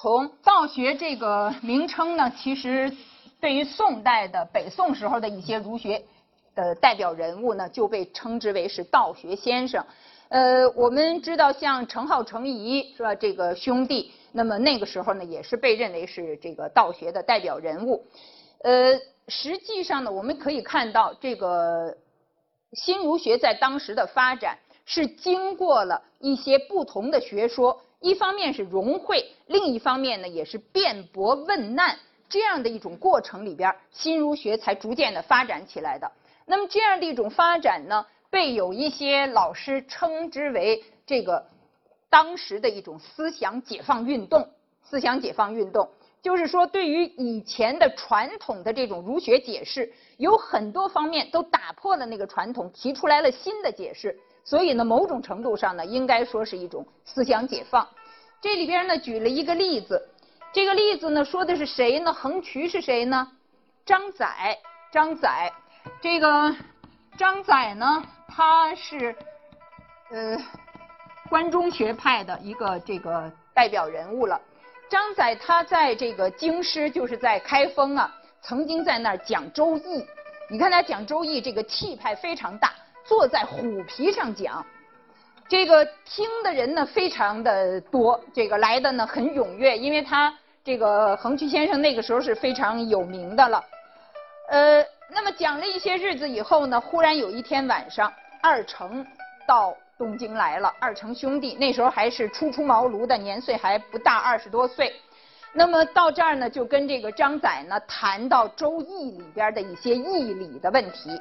从道学这个名称呢，其实对于宋代的北宋时候的一些儒学的代表人物呢，就被称之为是道学先生。呃，我们知道像程颢、程颐是吧？这个兄弟，那么那个时候呢，也是被认为是这个道学的代表人物。呃，实际上呢，我们可以看到这个新儒学在当时的发展是经过了一些不同的学说。一方面是融汇，另一方面呢也是辩驳问难这样的一种过程里边，新儒学才逐渐的发展起来的。那么这样的一种发展呢，被有一些老师称之为这个当时的一种思想解放运动。思想解放运动就是说，对于以前的传统的这种儒学解释，有很多方面都打破了那个传统，提出来了新的解释。所以呢，某种程度上呢，应该说是一种思想解放。这里边呢，举了一个例子，这个例子呢，说的是谁呢？横渠是谁呢？张载，张载，这个张载呢，他是呃关中学派的一个这个代表人物了。张载他在这个京师，就是在开封啊，曾经在那儿讲《周易》。你看他讲《周易》，这个气派非常大。坐在虎皮上讲，这个听的人呢非常的多，这个来的呢很踊跃，因为他这个横渠先生那个时候是非常有名的了。呃，那么讲了一些日子以后呢，忽然有一天晚上，二程到东京来了，二程兄弟那时候还是初出茅庐的，年岁还不大，二十多岁。那么到这儿呢，就跟这个张载呢谈到《周易》里边的一些义理的问题。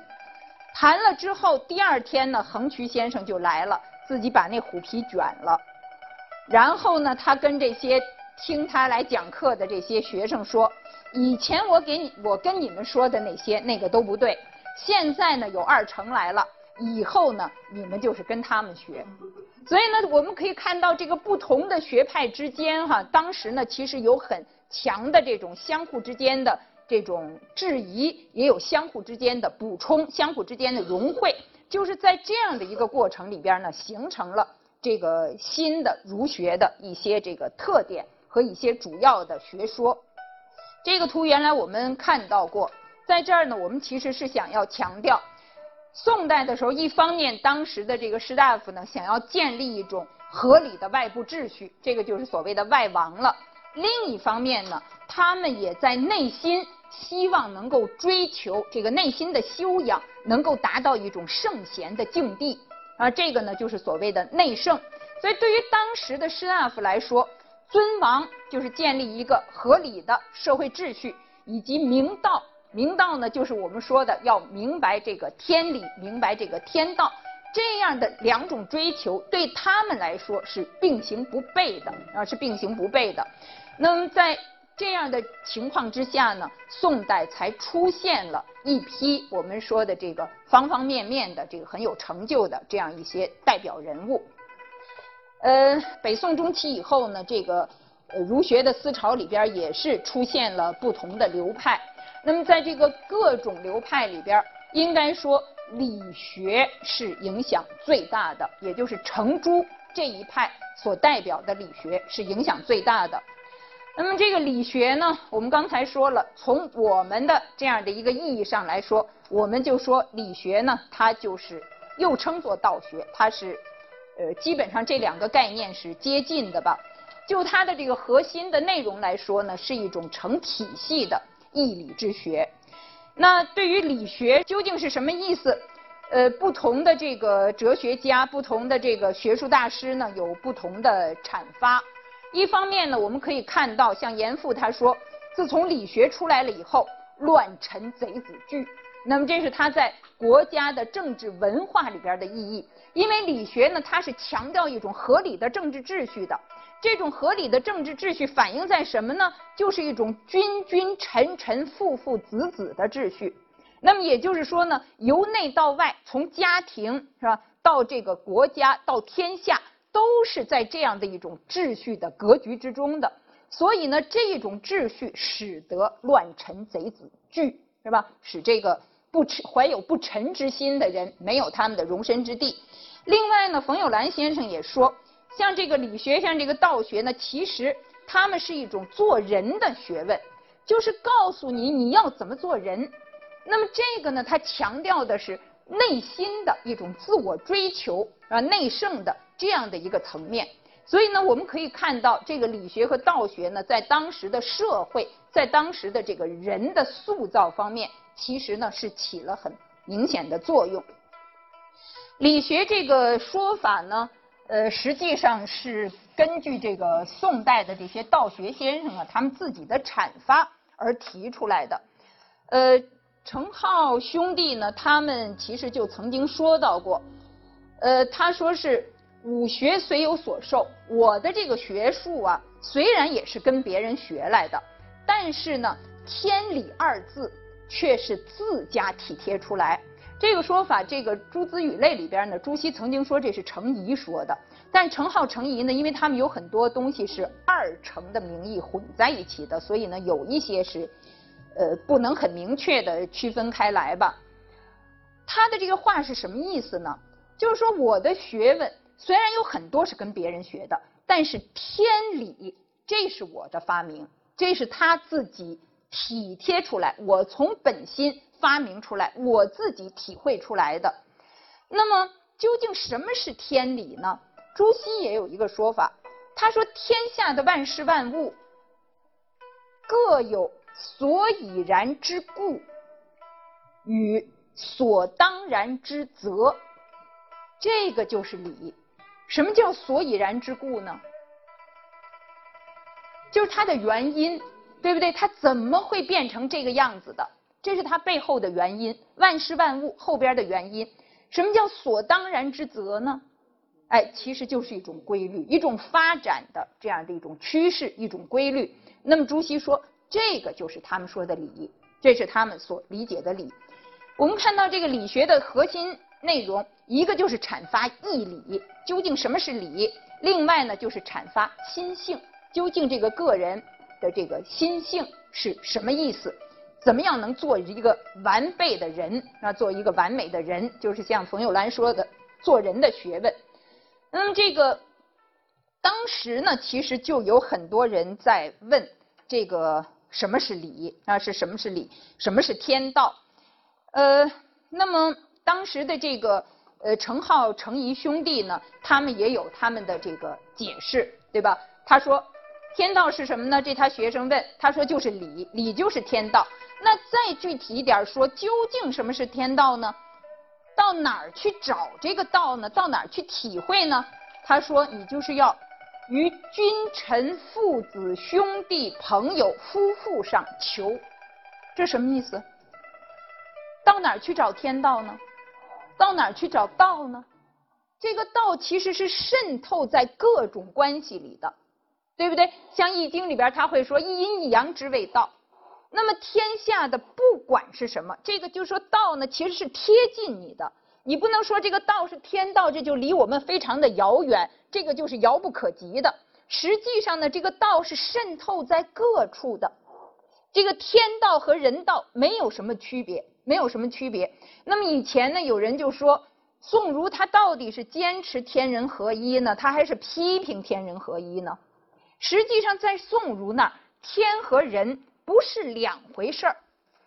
谈了之后，第二天呢，横渠先生就来了，自己把那虎皮卷了。然后呢，他跟这些听他来讲课的这些学生说：“以前我给你，我跟你们说的那些，那个都不对。现在呢，有二程来了，以后呢，你们就是跟他们学。所以呢，我们可以看到这个不同的学派之间，哈，当时呢，其实有很强的这种相互之间的。”这种质疑也有相互之间的补充，相互之间的融汇，就是在这样的一个过程里边呢，形成了这个新的儒学的一些这个特点和一些主要的学说。这个图原来我们看到过，在这儿呢，我们其实是想要强调，宋代的时候，一方面当时的这个士大夫呢，想要建立一种合理的外部秩序，这个就是所谓的外王了；另一方面呢，他们也在内心。希望能够追求这个内心的修养，能够达到一种圣贤的境地啊，这个呢就是所谓的内圣。所以对于当时的士大夫来说，尊王就是建立一个合理的社会秩序，以及明道。明道呢，就是我们说的要明白这个天理，明白这个天道，这样的两种追求对他们来说是并行不悖的啊，是并行不悖的。那么在这样的情况之下呢，宋代才出现了一批我们说的这个方方面面的这个很有成就的这样一些代表人物。呃，北宋中期以后呢，这个儒学的思潮里边也是出现了不同的流派。那么在这个各种流派里边，应该说理学是影响最大的，也就是程朱这一派所代表的理学是影响最大的。那么这个理学呢，我们刚才说了，从我们的这样的一个意义上来说，我们就说理学呢，它就是又称作道学，它是呃基本上这两个概念是接近的吧。就它的这个核心的内容来说呢，是一种成体系的义理之学。那对于理学究竟是什么意思？呃，不同的这个哲学家，不同的这个学术大师呢，有不同的阐发。一方面呢，我们可以看到，像严复他说，自从理学出来了以后，乱臣贼子惧。那么这是他在国家的政治文化里边的意义。因为理学呢，它是强调一种合理的政治秩序的。这种合理的政治秩序反映在什么呢？就是一种君君臣臣父父子子的秩序。那么也就是说呢，由内到外，从家庭是吧，到这个国家，到天下。都是在这样的一种秩序的格局之中的，所以呢，这一种秩序使得乱臣贼子惧，是吧？使这个不怀有不臣之心的人没有他们的容身之地。另外呢，冯友兰先生也说，像这个理学，像这个道学呢，其实他们是一种做人的学问，就是告诉你你要怎么做人。那么这个呢，它强调的是内心的一种自我追求啊，内圣的这样的一个层面。所以呢，我们可以看到，这个理学和道学呢，在当时的社会，在当时的这个人的塑造方面，其实呢是起了很明显的作用。理学这个说法呢，呃，实际上是根据这个宋代的这些道学先生啊，他们自己的阐发而提出来的。呃，程颢兄弟呢，他们其实就曾经说到过，呃，他说是。武学虽有所受，我的这个学术啊，虽然也是跟别人学来的，但是呢，天理二字却是自家体贴出来。这个说法，这个《诸子语类》里边呢，朱熹曾经说这是程颐说的，但程颢、程颐呢，因为他们有很多东西是二程的名义混在一起的，所以呢，有一些是呃不能很明确的区分开来吧。他的这个话是什么意思呢？就是说我的学问。虽然有很多是跟别人学的，但是天理这是我的发明，这是他自己体贴出来，我从本心发明出来，我自己体会出来的。那么究竟什么是天理呢？朱熹也有一个说法，他说天下的万事万物各有所以然之故与所当然之责，这个就是理。什么叫所以然之故呢？就是它的原因，对不对？它怎么会变成这个样子的？这是它背后的原因，万事万物后边的原因。什么叫所当然之则呢？哎，其实就是一种规律，一种发展的这样的一种趋势，一种规律。那么朱熹说，这个就是他们说的理，这是他们所理解的理。我们看到这个理学的核心。内容一个就是阐发义理，究竟什么是理？另外呢，就是阐发心性，究竟这个个人的这个心性是什么意思？怎么样能做一个完备的人啊？做一个完美的人，就是像冯友兰说的，做人的学问。那嗯，这个当时呢，其实就有很多人在问这个什么是理啊？是什么是理？什么是天道？呃，那么。当时的这个呃程颢、程颐兄弟呢，他们也有他们的这个解释，对吧？他说天道是什么呢？这他学生问，他说就是理，理就是天道。那再具体一点说，究竟什么是天道呢？到哪儿去找这个道呢？到哪儿去体会呢？他说你就是要于君臣、父子、兄弟、朋友、夫妇上求，这什么意思？到哪儿去找天道呢？到哪儿去找道呢？这个道其实是渗透在各种关系里的，对不对？像《易经》里边他会说“一阴一阳之谓道”。那么天下的不管是什么，这个就说道呢，其实是贴近你的。你不能说这个道是天道，这就离我们非常的遥远，这个就是遥不可及的。实际上呢，这个道是渗透在各处的。这个天道和人道没有什么区别。没有什么区别。那么以前呢，有人就说宋儒他到底是坚持天人合一呢，他还是批评天人合一呢？实际上，在宋儒那儿，天和人不是两回事儿，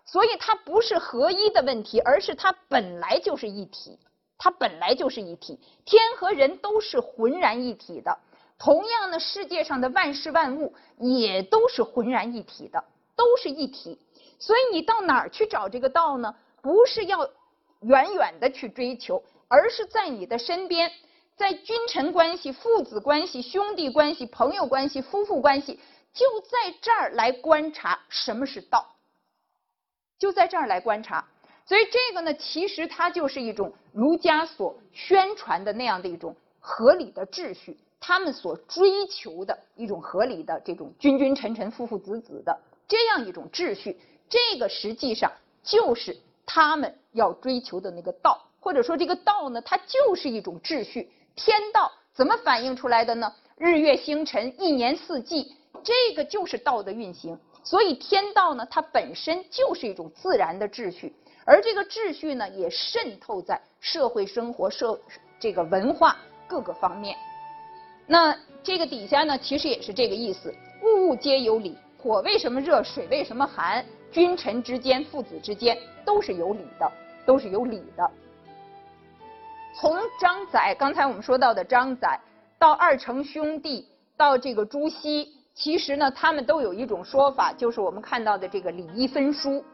所以它不是合一的问题，而是它本来就是一体，它本来就是一体。天和人都是浑然一体的。同样呢，世界上的万事万物也都是浑然一体的，都是一体。所以你到哪儿去找这个道呢？不是要远远的去追求，而是在你的身边，在君臣关系、父子关系、兄弟关系、朋友关系、夫妇关系，就在这儿来观察什么是道，就在这儿来观察。所以这个呢，其实它就是一种儒家所宣传的那样的一种合理的秩序，他们所追求的一种合理的这种君君臣臣、父父子子的这样一种秩序。这个实际上就是他们要追求的那个道，或者说这个道呢，它就是一种秩序。天道怎么反映出来的呢？日月星辰、一年四季，这个就是道的运行。所以天道呢，它本身就是一种自然的秩序，而这个秩序呢，也渗透在社会生活、社这个文化各个方面。那这个底下呢，其实也是这个意思。物物皆有理，火为什么热，水为什么寒，君臣之间、父子之间都是有礼的，都是有礼的。从张载，刚才我们说到的张载，到二程兄弟，到这个朱熹，其实呢，他们都有一种说法，就是我们看到的这个礼义分书。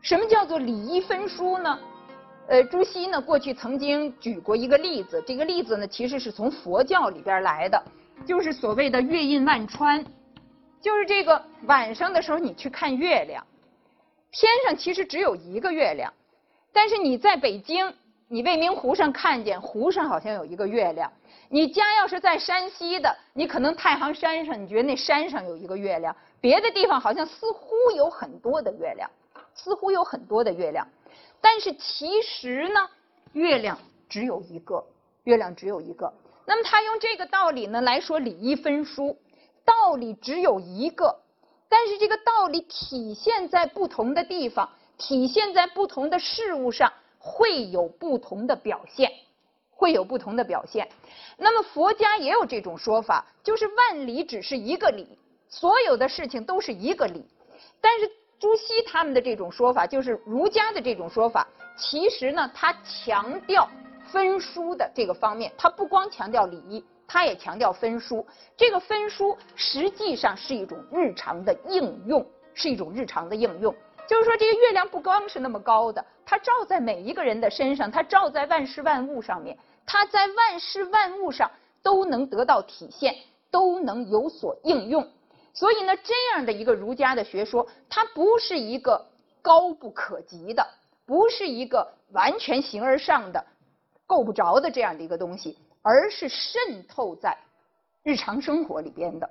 什么叫做礼义分书呢？呃，朱熹呢，过去曾经举过一个例子，这个例子呢，其实是从佛教里边来的，就是所谓的月印万川，就是这个晚上的时候你去看月亮，天上其实只有一个月亮，但是你在北京。你未名湖上看见湖上好像有一个月亮，你家要是在山西的，你可能太行山上，你觉得那山上有一个月亮，别的地方好像似乎有很多的月亮，似乎有很多的月亮，但是其实呢，月亮只有一个，月亮只有一个。那么他用这个道理呢来说礼义分殊，道理只有一个，但是这个道理体现在不同的地方，体现在不同的事物上。会有不同的表现，会有不同的表现。那么佛家也有这种说法，就是万理只是一个理，所有的事情都是一个理。但是朱熹他们的这种说法，就是儒家的这种说法，其实呢，他强调分殊的这个方面，他不光强调理，他也强调分殊。这个分殊实际上是一种日常的应用，是一种日常的应用。就是说，这个月亮不光是那么高的，它照在每一个人的身上，它照在万事万物上面，它在万事万物上都能得到体现，都能有所应用。所以呢，这样的一个儒家的学说，它不是一个高不可及的，不是一个完全形而上的、够不着的这样的一个东西，而是渗透在日常生活里边的。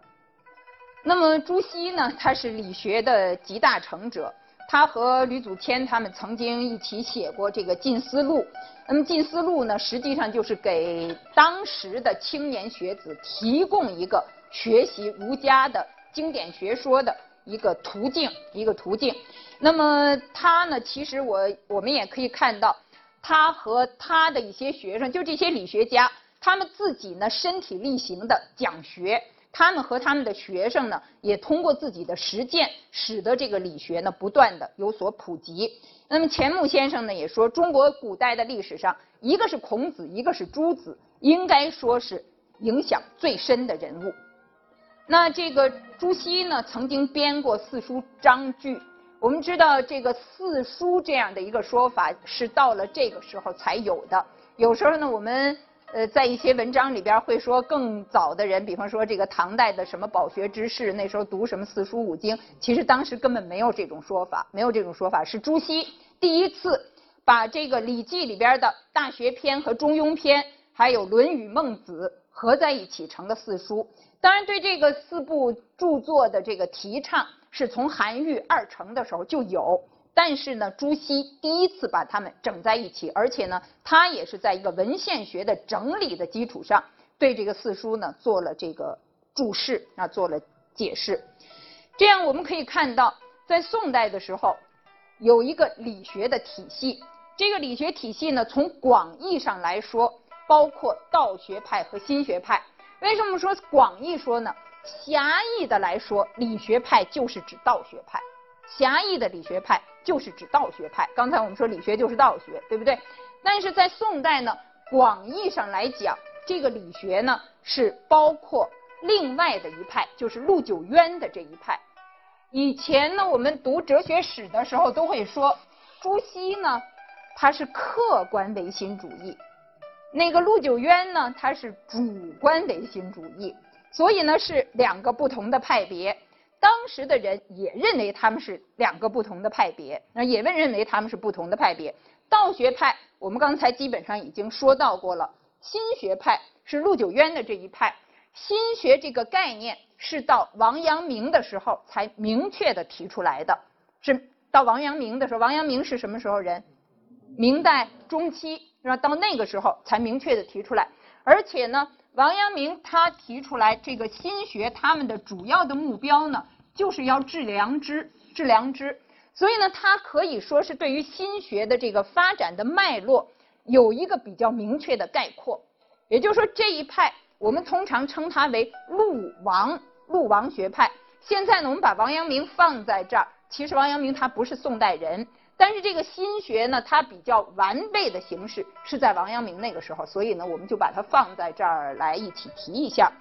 那么朱熹呢，他是理学的集大成者。他和吕祖谦他们曾经一起写过这个《近思录》，那么《近思录》呢，实际上就是给当时的青年学子提供一个学习儒家的经典学说的一个途径，一个途径。那么他呢，其实我我们也可以看到，他和他的一些学生，就这些理学家，他们自己呢身体力行的讲学。他们和他们的学生呢，也通过自己的实践，使得这个理学呢不断的有所普及。那么钱穆先生呢也说，中国古代的历史上，一个是孔子，一个是朱子，应该说是影响最深的人物。那这个朱熹呢，曾经编过四书章句。我们知道，这个四书这样的一个说法是到了这个时候才有的。有时候呢，我们。呃，在一些文章里边会说更早的人，比方说这个唐代的什么饱学之士，那时候读什么四书五经，其实当时根本没有这种说法，没有这种说法，是朱熹第一次把这个《礼记》里边的《大学篇》和《中庸篇》，还有《论语》《孟子》合在一起成了四书。当然，对这个四部著作的这个提倡，是从韩愈二程的时候就有。但是呢，朱熹第一次把它们整在一起，而且呢，他也是在一个文献学的整理的基础上，对这个四书呢做了这个注释啊，做了解释。这样我们可以看到，在宋代的时候，有一个理学的体系。这个理学体系呢，从广义上来说，包括道学派和心学派。为什么说广义说呢？狭义的来说，理学派就是指道学派。狭义的理学派就是指道学派。刚才我们说理学就是道学，对不对？但是在宋代呢，广义上来讲，这个理学呢是包括另外的一派，就是陆九渊的这一派。以前呢，我们读哲学史的时候都会说，朱熹呢他是客观唯心主义，那个陆九渊呢他是主观唯心主义，所以呢是两个不同的派别。当时的人也认为他们是两个不同的派别，那也问认为他们是不同的派别。道学派，我们刚才基本上已经说到过了。心学派是陆九渊的这一派，心学这个概念是到王阳明的时候才明确的提出来的，是到王阳明的时候。王阳明是什么时候人？明代中期，是吧？到那个时候才明确的提出来，而且呢。王阳明他提出来这个心学，他们的主要的目标呢，就是要治良知，治良知。所以呢，他可以说是对于心学的这个发展的脉络有一个比较明确的概括。也就是说，这一派我们通常称它为陆王，陆王学派。现在呢，我们把王阳明放在这儿，其实王阳明他不是宋代人，但是这个心学呢，它比较完备的形式是在王阳明那个时候，所以呢，我们就把它放在这儿来一起提一下。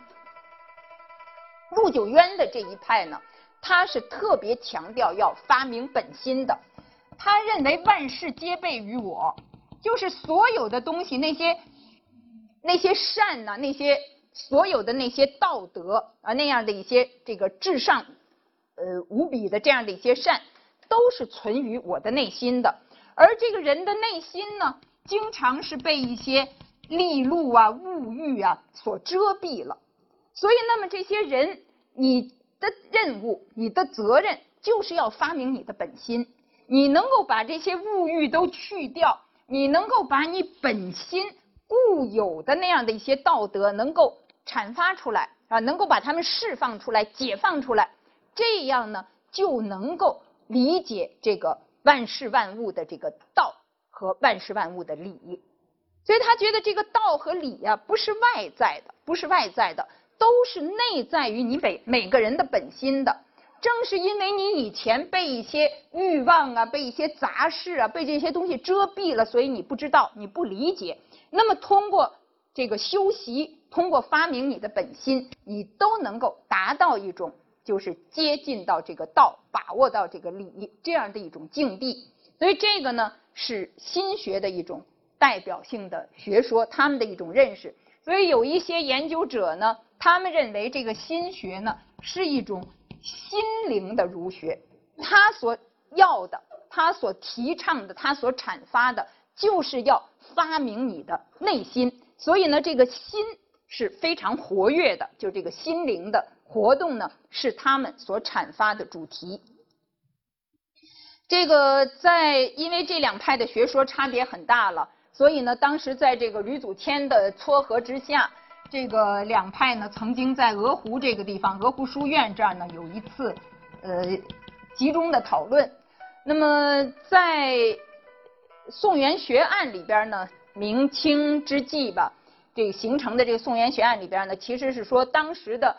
陆九渊的这一派呢，他是特别强调要发明本心的，他认为万事皆备于我，就是所有的东西那些那些善呐，那些所有的那些道德啊那样的一些这个至上呃无比的这样的一些善，都是存于我的内心的，而这个人的内心呢，经常是被一些利禄啊、物欲啊所遮蔽了。所以，那么这些人，你的任务、你的责任，就是要发明你的本心。你能够把这些物欲都去掉，你能够把你本心固有的那样的一些道德，能够阐发出来啊，能够把它们释放出来、解放出来，这样呢，就能够理解这个万事万物的这个道和万事万物的理。所以他觉得这个道和理呀，不是外在的，不是外在的。都是内在于你每每个人的本心的，正是因为你以前被一些欲望啊、被一些杂事啊、被这些东西遮蔽了，所以你不知道、你不理解。那么通过这个修习，通过发明你的本心，你都能够达到一种就是接近到这个道、把握到这个理这样的一种境地。所以这个呢是心学的一种代表性的学说，他们的一种认识。所以有一些研究者呢。他们认为这个心学呢是一种心灵的儒学，他所要的，他所提倡的，他所阐发的，就是要发明你的内心。所以呢，这个心是非常活跃的，就这个心灵的活动呢，是他们所阐发的主题。这个在因为这两派的学说差别很大了，所以呢，当时在这个吕祖谦的撮合之下。这个两派呢，曾经在鹅湖这个地方，鹅湖书院这儿呢，有一次呃集中的讨论。那么在宋元学案里边呢，明清之际吧，这个形成的这个宋元学案里边呢，其实是说当时的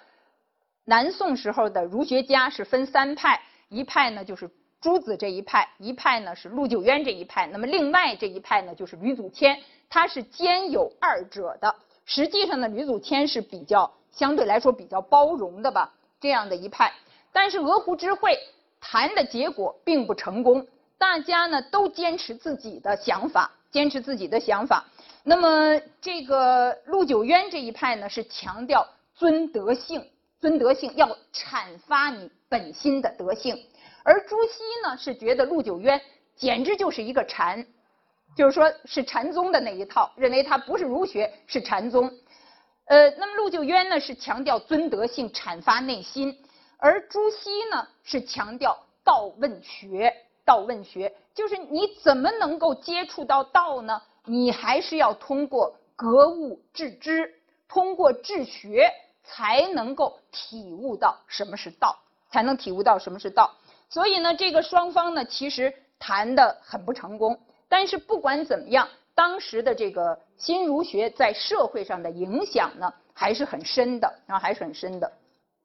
南宋时候的儒学家是分三派，一派呢就是朱子这一派，一派呢是陆九渊这一派，那么另外这一派呢就是吕祖谦，他是兼有二者的。实际上呢，吕祖谦是比较相对来说比较包容的吧，这样的一派。但是鹅湖之会谈的结果并不成功，大家呢都坚持自己的想法，坚持自己的想法。那么这个陆九渊这一派呢是强调尊德性，尊德性要阐发你本心的德性，而朱熹呢是觉得陆九渊简直就是一个禅。就是说，是禅宗的那一套，认为他不是儒学，是禅宗。呃，那么陆九渊呢是强调尊德性，阐发内心，而朱熹呢是强调道问学，道问学就是你怎么能够接触到道呢？你还是要通过格物致知，通过治学才能够体悟到什么是道，才能体悟到什么是道。所以呢，这个双方呢其实谈得很不成功。但是不管怎么样，当时的这个新儒学在社会上的影响呢，还是很深的，啊还是很深的。